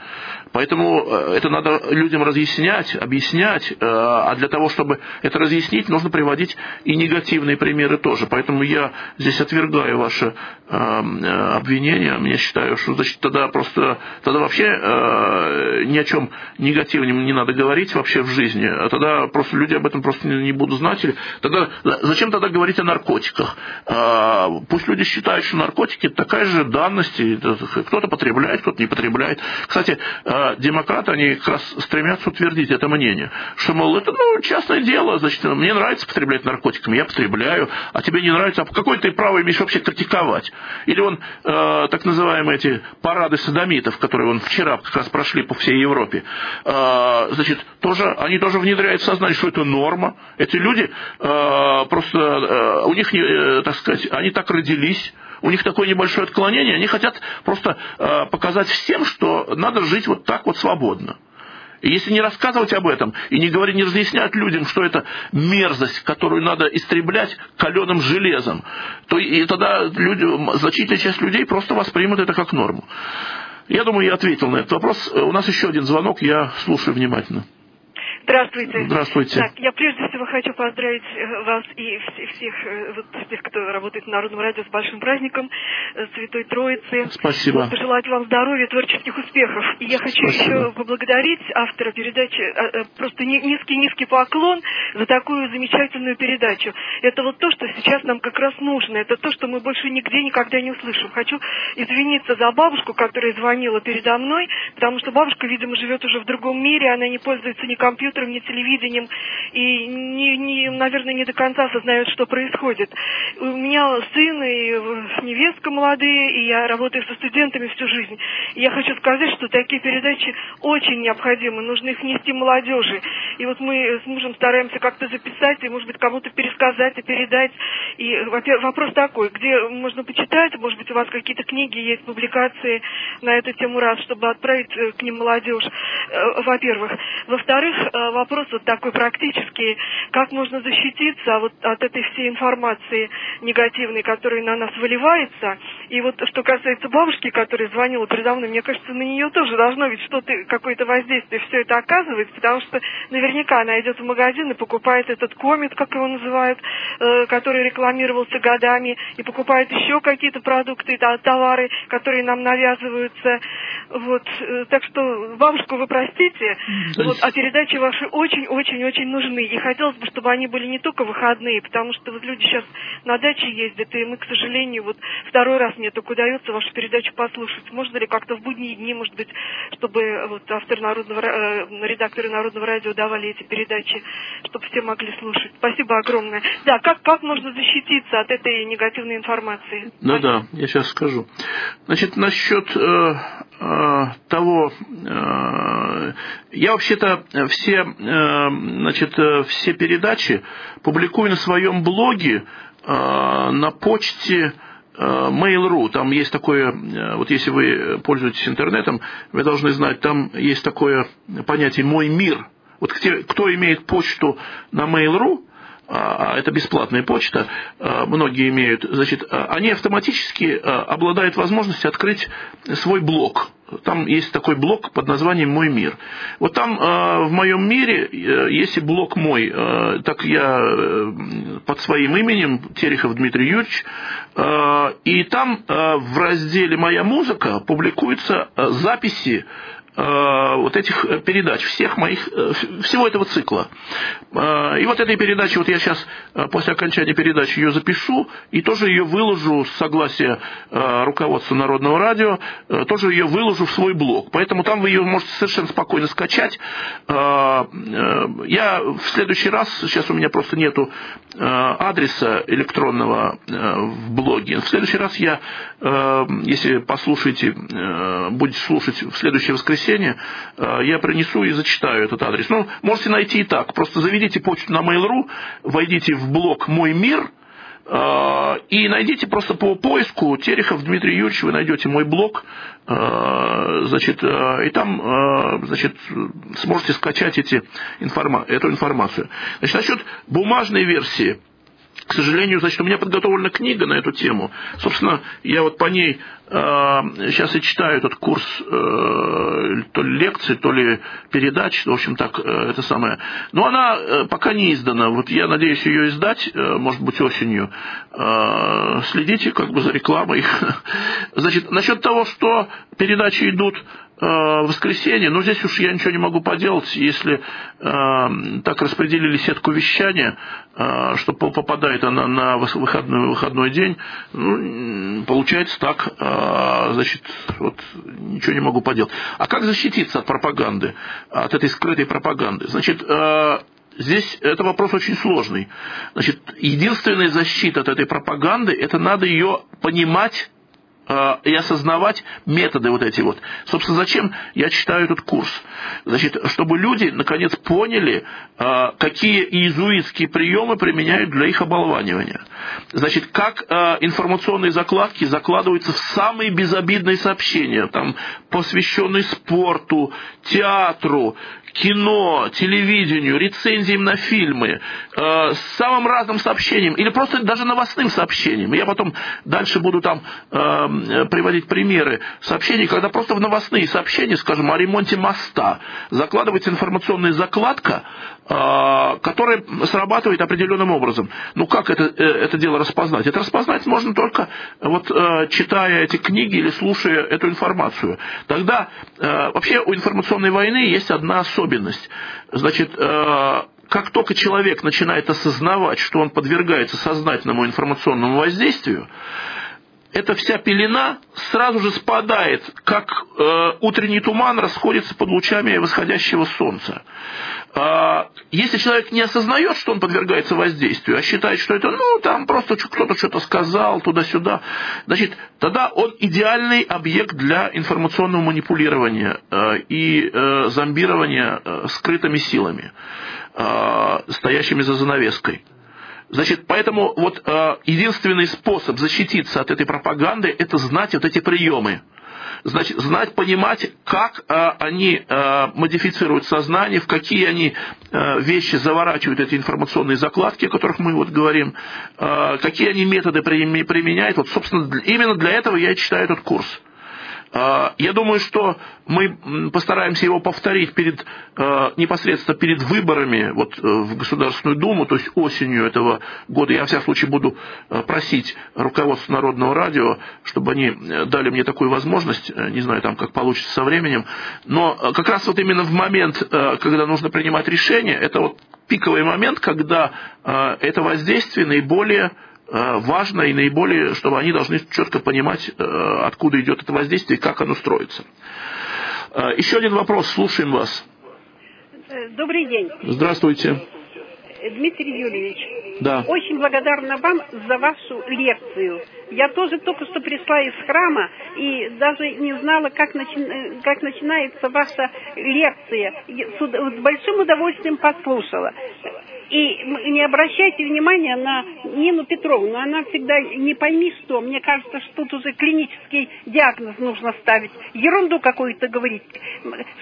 Поэтому э, это надо людям разъяснять, объяснять, э, а для того, чтобы это разъяснить, нужно приводить и негативные примеры тоже. Поэтому я здесь отвергаю ваше э, обвинение. Я считаю, что значит, тогда просто тогда вообще ни о чем негативном не надо говорить вообще в жизни. А тогда просто люди об этом просто не будут знать. Или тогда, зачем тогда говорить о наркотиках? Пусть люди считают, что наркотики такая же данность. Кто-то потребляет, кто-то не потребляет. Кстати, демократы, они как раз стремятся утвердить это мнение, что, мол, это, ну, частное дело, значит, мне нравится потреблять наркотиками, я потребляю, а тебе не нравится, а какое ты право имеешь вообще критиковать? Или он, э, так называемые эти парады садомитов, которые он вчера как раз прошли по всей Европе, э, значит, тоже, они тоже внедряют в сознание, что это норма. Эти люди э, просто, э, у них, э, так сказать, они так родились, у них такое небольшое отклонение, они хотят просто э, показать всем, что надо жить вот так вот свободно. И если не рассказывать об этом и не говорить, не разъяснять людям, что это мерзость, которую надо истреблять каленым железом, то и тогда люди, значительная часть людей просто воспримут это как норму. Я думаю, я ответил на этот вопрос. У нас еще один звонок, я слушаю внимательно. Здравствуйте. Здравствуйте. Так, я прежде всего хочу поздравить э, вас и всех, э, вот, тех, кто работает в Народном радио с большим праздником э, Святой Троицы. Спасибо. Вот, пожелать вам здоровья, творческих успехов. И я хочу Спасибо. еще поблагодарить автора передачи, просто низкий-низкий поклон за такую замечательную передачу. Это вот то, что сейчас нам как раз нужно. Это то, что мы больше нигде никогда не услышим. Хочу извиниться за бабушку, которая звонила передо мной, потому что бабушка, видимо, живет уже в другом мире, она не пользуется ни компьютером, компьютером, ни телевидением, и, не, не, наверное, не до конца осознают, что происходит. У меня сын и невестка молодые, и я работаю со студентами всю жизнь. И я хочу сказать, что такие передачи очень необходимы, нужно их нести молодежи. И вот мы с мужем стараемся как-то записать, и, может быть, кому-то пересказать и передать. И вопрос такой, где можно почитать, может быть, у вас какие-то книги есть, публикации на эту тему раз, чтобы отправить э, к ним молодежь, э, во-первых. Во-вторых, э, вопрос вот такой практический, как можно защититься вот от этой всей информации негативной, которая на нас выливается. И вот что касается бабушки, которая звонила передо мной, мне кажется, на нее тоже должно ведь что-то, какое-то воздействие все это оказывает, потому что наверняка она идет в магазин и покупает этот комет, как его называют, э, который рекламировался годами, и покупает еще какие-то продукты, товары, которые нам навязываются. Вот. Э, так что, бабушку, вы простите, вот, а передача ваша ваши очень-очень-очень нужны. И хотелось бы, чтобы они были не только выходные, потому что вот люди сейчас на даче ездят, и мы, к сожалению, вот второй раз мне только удается вашу передачу послушать. Можно ли как-то в будние дни, может быть, чтобы вот автор народного, э, редакторы Народного радио давали эти передачи, чтобы все могли слушать. Спасибо огромное. Да, как, как можно защититься от этой негативной информации? Да, да, я сейчас скажу. Значит, насчет э, э, того, э, я вообще-то все, э, значит, э, все передачи публикую на своем блоге э, на почте Mail.ru, там есть такое, вот если вы пользуетесь интернетом, вы должны знать, там есть такое понятие «мой мир». Вот кто имеет почту на Mail.ru, это бесплатная почта, а, многие имеют, значит, они автоматически обладают возможностью открыть свой блог. Там есть такой блок под названием «Мой мир». Вот там в моем мире, э, если блок мой, так я э, под своим именем, Терехов Дмитрий Юрьевич, и там в разделе «Моя музыка» публикуются записи вот этих э, передач, всех моих, э, всего этого цикла. И вот этой передачи, вот я сейчас после окончания передачи ее запишу и тоже ее выложу с согласия руководства Народного радио, тоже ее выложу в свой блог. Поэтому там вы ее можете совершенно спокойно скачать. Я в следующий раз, сейчас у меня просто нету адреса электронного в блоге, в следующий раз я, если послушаете, будете слушать в следующее воскресенье, воскресенье э, я принесу и зачитаю этот адрес. Ну, можете найти и так. Просто заведите почту на Mail.ru, войдите в блог «Мой мир», э, и найдите просто по поиску Терехов Дмитрий Юрьевич, вы найдете мой блог, э, значит, и там, значит, сможете скачать эти эту информацию. Значит, насчет бумажной версии – к сожалению, значит, у меня подготовлена книга на эту тему. Собственно, я вот по ней сейчас и читаю этот курс э, то ли лекций, то ли передач, в общем так, э, это самое. Но она э, пока не издана. Вот я надеюсь ее издать, э, может быть, осенью. Э, следите как бы за рекламой. [LAUGHS] Значит, насчет того, что передачи идут Э, воскресенье, но здесь уж я ничего не могу поделать, если э, так распределили сетку вещания, э, что попадает она на выходной, выходной день, ну, получается так, э, значит, вот ничего не могу поделать. А как защититься от пропаганды, от этой скрытой пропаганды? Значит, э, Здесь это вопрос очень сложный. Значит, единственная защита от этой пропаганды, это надо ее понимать и осознавать методы вот эти вот. Собственно, зачем я читаю этот курс? Значит, чтобы люди, наконец, поняли, э, какие иезуитские приемы применяют для их оболванивания. Значит, как э, информационные закладки закладываются в самые безобидные сообщения, там, посвященные спорту, театру, кино, телевидению, рецензиям на фильмы, э, самым разным сообщением, или просто даже новостным сообщением. Я потом дальше буду там э, приводить примеры сообщений, когда просто в новостные сообщения, скажем, о ремонте моста закладывается информационная закладка, э, которая срабатывает определенным образом. Ну как это, э, это дело распознать? Это распознать можно только вот, э, читая эти книги или слушая эту информацию. Тогда э, вообще у информационной войны есть одна особенность особенность. Значит, э, как только человек начинает осознавать, что он подвергается сознательному информационному воздействию, эта вся пелена сразу же спадает, как э, утренний туман расходится под лучами восходящего солнца. Э, если человек не осознает, что он подвергается воздействию, а считает, что это, ну, там просто кто-то что-то сказал туда-сюда, значит, тогда он идеальный объект для информационного манипулирования э, и э, зомбирования э, скрытыми силами, э, стоящими за занавеской. Значит, поэтому вот э, единственный способ защититься от этой пропаганды – это знать вот эти приемы. Значит, знать, понимать, как э, они э, модифицируют сознание, в какие они э, вещи заворачивают эти информационные закладки, о которых мы вот говорим, э, какие они методы применяют. Вот, собственно, именно для этого я и читаю этот курс. А, я думаю, что мы постараемся его повторить перед, а, непосредственно перед выборами вот, э, в Государственную Думу, то есть осенью этого года. Я, во всяком случае, буду э, просить руководство Народного радио, чтобы они э, дали мне такую возможность, не знаю, там, как получится со временем, но как раз вот именно в момент, когда нужно принимать решение, это вот пиковый момент, когда это воздействие наиболее важно и наиболее, чтобы они должны четко понимать, э, откуда идет это воздействие и как оно строится. Э, еще один вопрос, слушаем вас. Добрый день. Здравствуйте. Дмитрий Юрьевич. Да. Очень благодарна вам за вашу лекцию. Я тоже только что пришла из храма и даже не знала, как, начи... как начинается ваша лекция. С большим удовольствием послушала. И не обращайте внимания на Нину Петровну. Она всегда не пойми что. Мне кажется, что тут уже клинический диагноз нужно ставить. Ерунду какую-то говорить.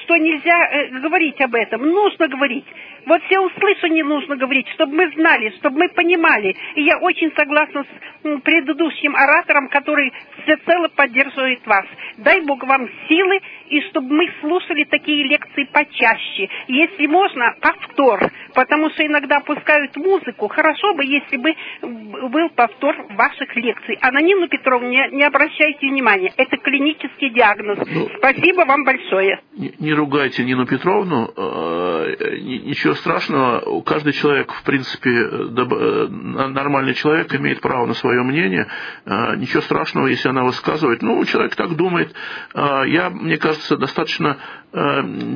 Что нельзя э, говорить об этом. Нужно говорить. Вот все услышание нужно говорить, чтобы мы знали, чтобы мы понимали. И я очень согласна с предыдущим оратором, который всецело поддерживает вас. Дай Бог вам силы, и чтобы мы слушали такие лекции почаще. Если можно, повтор, потому что иногда пускают музыку. Хорошо бы, если бы был повтор ваших лекций. А на Нину Петровну не, не обращайте внимания. Это клинический диагноз. Ну, Спасибо вам большое. Не, не ругайте Нину Петровну. Э, ничего страшного. Каждый человек, в принципе, э, нормальный человек имеет право на свое мнение. Э, ничего страшного, если она высказывает. Ну, человек так думает. Я, мне кажется, достаточно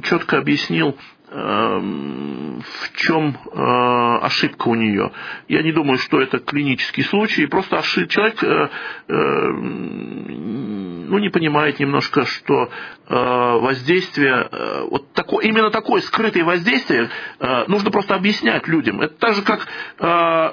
четко объяснил в чем э, ошибка у нее. Я не думаю, что это клинический случай, просто ошиб... человек э, э, ну, не понимает немножко, что воздействие, вот такое, именно такое скрытое воздействие нужно просто объяснять людям. Это так же, как,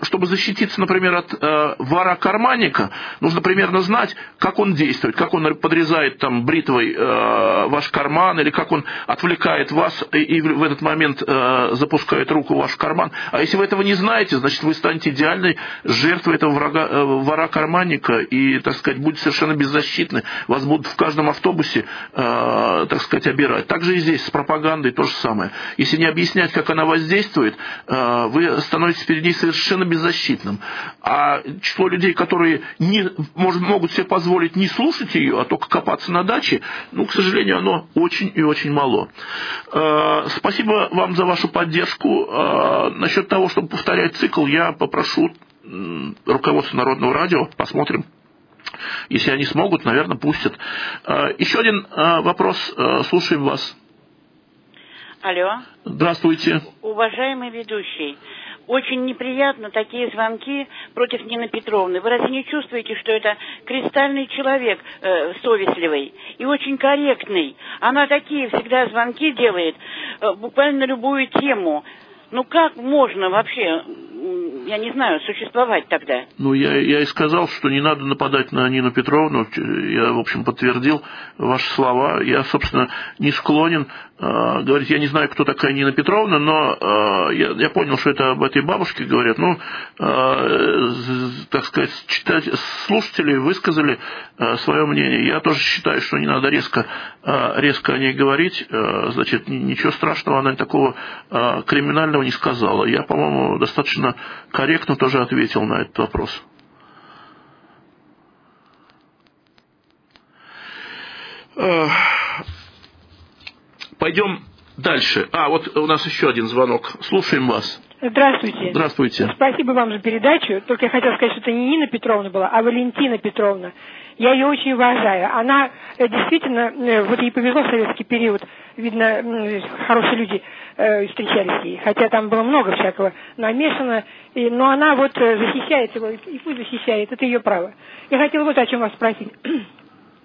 чтобы защититься, например, от вора-карманника, нужно примерно знать, как он действует, как он подрезает там бритвой ваш карман, или как он отвлекает вас и в этот момент э, запускает руку в ваш карман. А если вы этого не знаете, значит, вы станете идеальной жертвой этого врага, э, вора-карманника и, так сказать, будете совершенно беззащитны. Вас будут в каждом автобусе, э, так сказать, обирать. Также и здесь с пропагандой то же самое. Если не объяснять, как она воздействует, вы становитесь перед ней совершенно беззащитным. А число людей, которые не, может, могут себе позволить не слушать ее, а только копаться на даче, ну, к сожалению, оно очень и очень мало. Спасибо вам за вашу поддержку. Э, насчет того, чтобы повторять цикл, я попрошу руководство Народного радио, посмотрим. Если они смогут, наверное, пустят. Э, еще один вопрос, слушаем вас. Алло. Здравствуйте. Уважаемый ведущий, очень неприятно такие звонки против Нины Петровны. Вы разве не чувствуете, что это кристальный человек э, совестливый и очень корректный? Она такие всегда звонки делает, э, буквально на любую тему. Ну как можно вообще я не знаю, существовать тогда. Ну, я, я и сказал, что не надо нападать на Нину Петровну. Я, в общем, подтвердил ваши слова. Я, собственно, не склонен э, говорить, я не знаю, кто такая Нина Петровна, но э, я, я понял, что это об этой бабушке говорят. Ну, э, так сказать, читать, слушатели высказали свое мнение. Я тоже считаю, что не надо резко, резко о ней говорить. Значит, ничего страшного она такого криминального не сказала. Я, по-моему, достаточно корректно тоже ответил на этот вопрос. Пойдем дальше. А, вот у нас еще один звонок. Слушаем вас. Здравствуйте. Здравствуйте. Спасибо вам за передачу. Только я хотела сказать, что это не Нина Петровна была, а Валентина Петровна. Я ее очень уважаю. Она э, действительно, э, вот ей повезло в советский период, видно, хорошие люди э, встречались ей, хотя там было много всякого намешано, и, но она вот защищает его, и пусть защищает, это ее право. Я хотела вот о чем вас спросить. [CLEARS THROAT]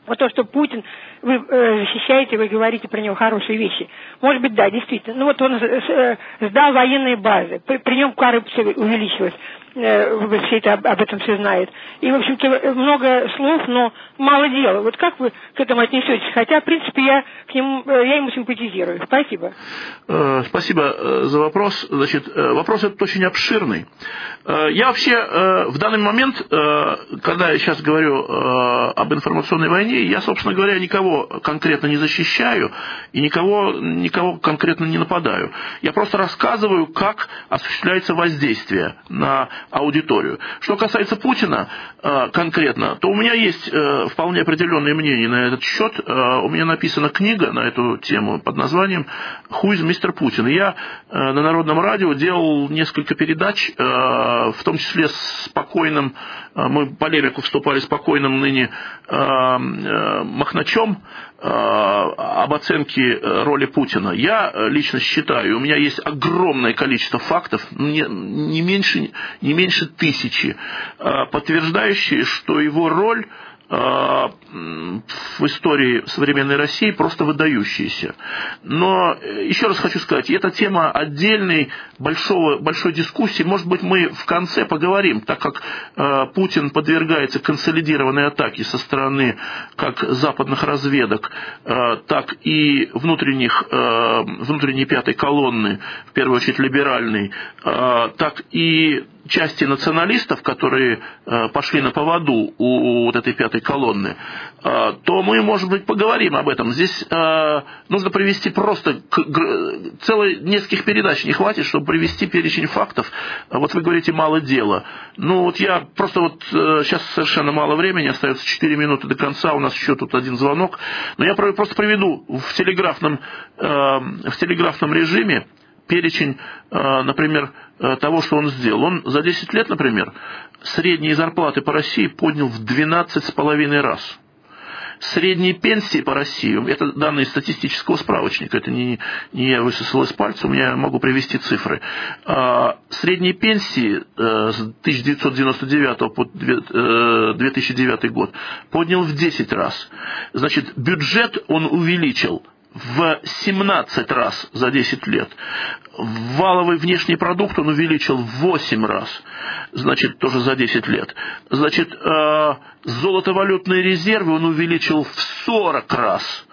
Вот то, что Путин, вы э, защищаете, вы говорите про него хорошие вещи. Может быть, да, действительно. Ну вот он э, сдал военные базы, при, при нем коррупция увеличилась. Э, все это об, об этом все знают. И, в общем-то, много слов, но мало дела. Вот как вы к этому отнесетесь? Хотя, в принципе, я, к нему, э, я ему симпатизирую. Спасибо. Э, спасибо за вопрос. Значит, вопрос этот очень обширный. Я вообще в данный момент, когда я сейчас говорю об информационной войне, России, я, собственно говоря, никого конкретно не защищаю и никого, никого конкретно не нападаю. Я просто рассказываю, как осуществляется воздействие на аудиторию. Что касается Путина э, конкретно, то у меня есть э, вполне определенное мнение на этот счет. Э, у меня написана книга на эту тему под названием «Хуиз мистер Путин». И я на Народном радио делал несколько передач, в том числе с спокойным, мы в полемику вступали спокойным ныне Махначом, об оценке роли Путина. Я лично считаю, у меня есть огромное количество фактов, не, не, меньше, не меньше тысячи, подтверждающие, что его роль а, в истории современной России просто выдающиеся. Но э, еще раз хочу сказать, эта тема отдельной большого, большой дискуссии. Может быть, мы в конце поговорим, так как э, Путин подвергается консолидированной атаке со стороны как западных разведок, э, так и внутренних, внутренней пятой колонны, в первую очередь либеральной, так и части националистов, которые э, пошли на поводу у вот этой пятой колонны, э, то мы, может быть, поговорим об этом. Здесь э, нужно привести просто целой нескольких передач не хватит, чтобы привести перечень фактов. Вот вы говорите, мало дела. Ну, вот я просто вот сейчас совершенно мало времени, остается 4 минуты до конца, у нас еще тут один звонок. Но я просто приведу в телеграфном, в телеграфном режиме перечень, например, того, что он сделал. Он за 10 лет, например, средние зарплаты по России поднял в 12,5 раз. Средние пенсии по России, это данные статистического справочника, это не, не я высосал из пальца, у меня могу привести цифры. А, средние пенсии э, с 1999 по 2009 год поднял в 10 раз. Значит, бюджет он увеличил в 17 раз за 10 лет. Валовый внешний продукт он увеличил в 8 раз, значит, тоже за 10 лет. Значит, э, золотовалютные резервы он увеличил в 40 раз.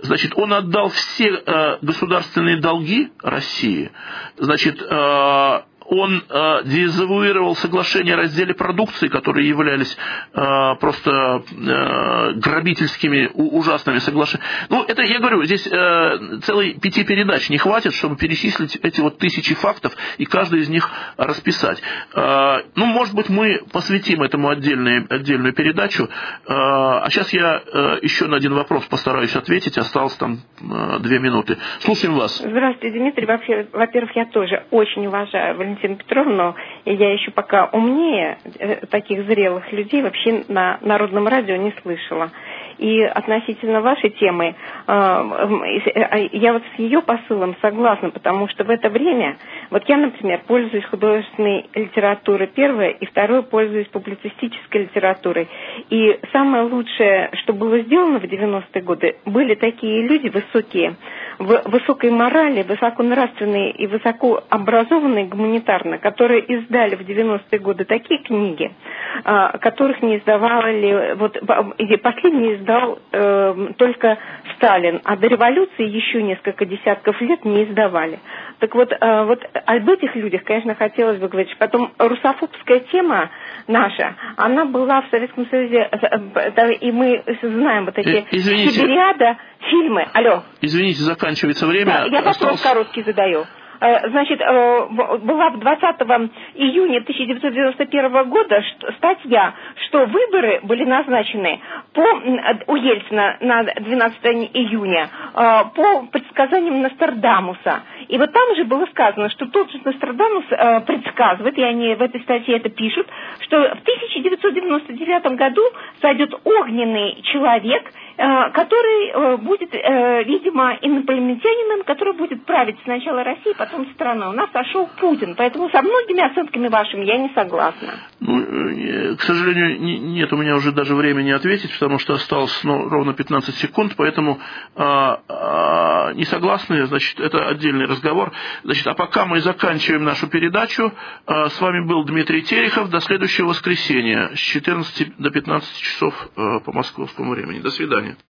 Значит, он отдал все э, государственные долги России. Значит, э, он э, дезавуировал соглашения о разделе продукции, которые являлись э, просто э, грабительскими, ужасными соглашениями. Ну, это, я говорю, здесь э, целой пяти передач не хватит, чтобы перечислить эти вот тысячи фактов и каждый из них расписать. Э, ну, может быть, мы посвятим этому отдельную, отдельную передачу. Э, а сейчас я э, еще на один вопрос постараюсь ответить, осталось там э, две минуты. Слушаем вас. Здравствуйте, Дмитрий. Во-первых, я тоже очень уважаю Валентина Валентину Петровну, и я еще пока умнее э, таких зрелых людей вообще на народном радио не слышала. И относительно вашей темы, э, э, я вот с ее посылом согласна, потому что в это время, вот я, например, пользуюсь художественной литературой первое, и второе пользуюсь публицистической литературой. И самое лучшее, что было сделано в 90-е годы, были такие люди высокие, высокой морали, высоконравственные и высокообразованные гуманитарно, которые издали в 90-е годы такие книги, а, которых не издавали, вот последний издал э, только Сталин, а до революции еще несколько десятков лет не издавали. Так вот, э, вот об этих людях, конечно, хотелось бы говорить. Потом русофобская тема наша, она была в Советском Союзе, э, и мы знаем вот эти Извините. Сибириада, фильмы. Алло. Извините, заканчивается время. Да, я вопрос Осталось... короткий задаю. Э, значит, э, была 20 июня 1991 года статья, что выборы были назначены по, у Ельцина на 12 июня э, по предсказаниям Нострадамуса. И вот там же было сказано, что тот же Нострадамус предсказывает, и они в этой статье это пишут, что в 1999 году сойдет огненный человек, который будет, видимо, инопланетянином, который будет править сначала Россией, потом страна. У нас сошел Путин, поэтому со многими оценками вашими я не согласна. Ну, э, к сожалению, нет у меня уже даже времени ответить, потому что осталось ну, ровно 15 секунд, поэтому а, а, не согласны, значит, это отдельный разговор. Значит, а пока мы заканчиваем нашу передачу, а, с вами был Дмитрий Терехов. До следующего воскресенья с 14 до 15 часов по московскому времени. До свидания.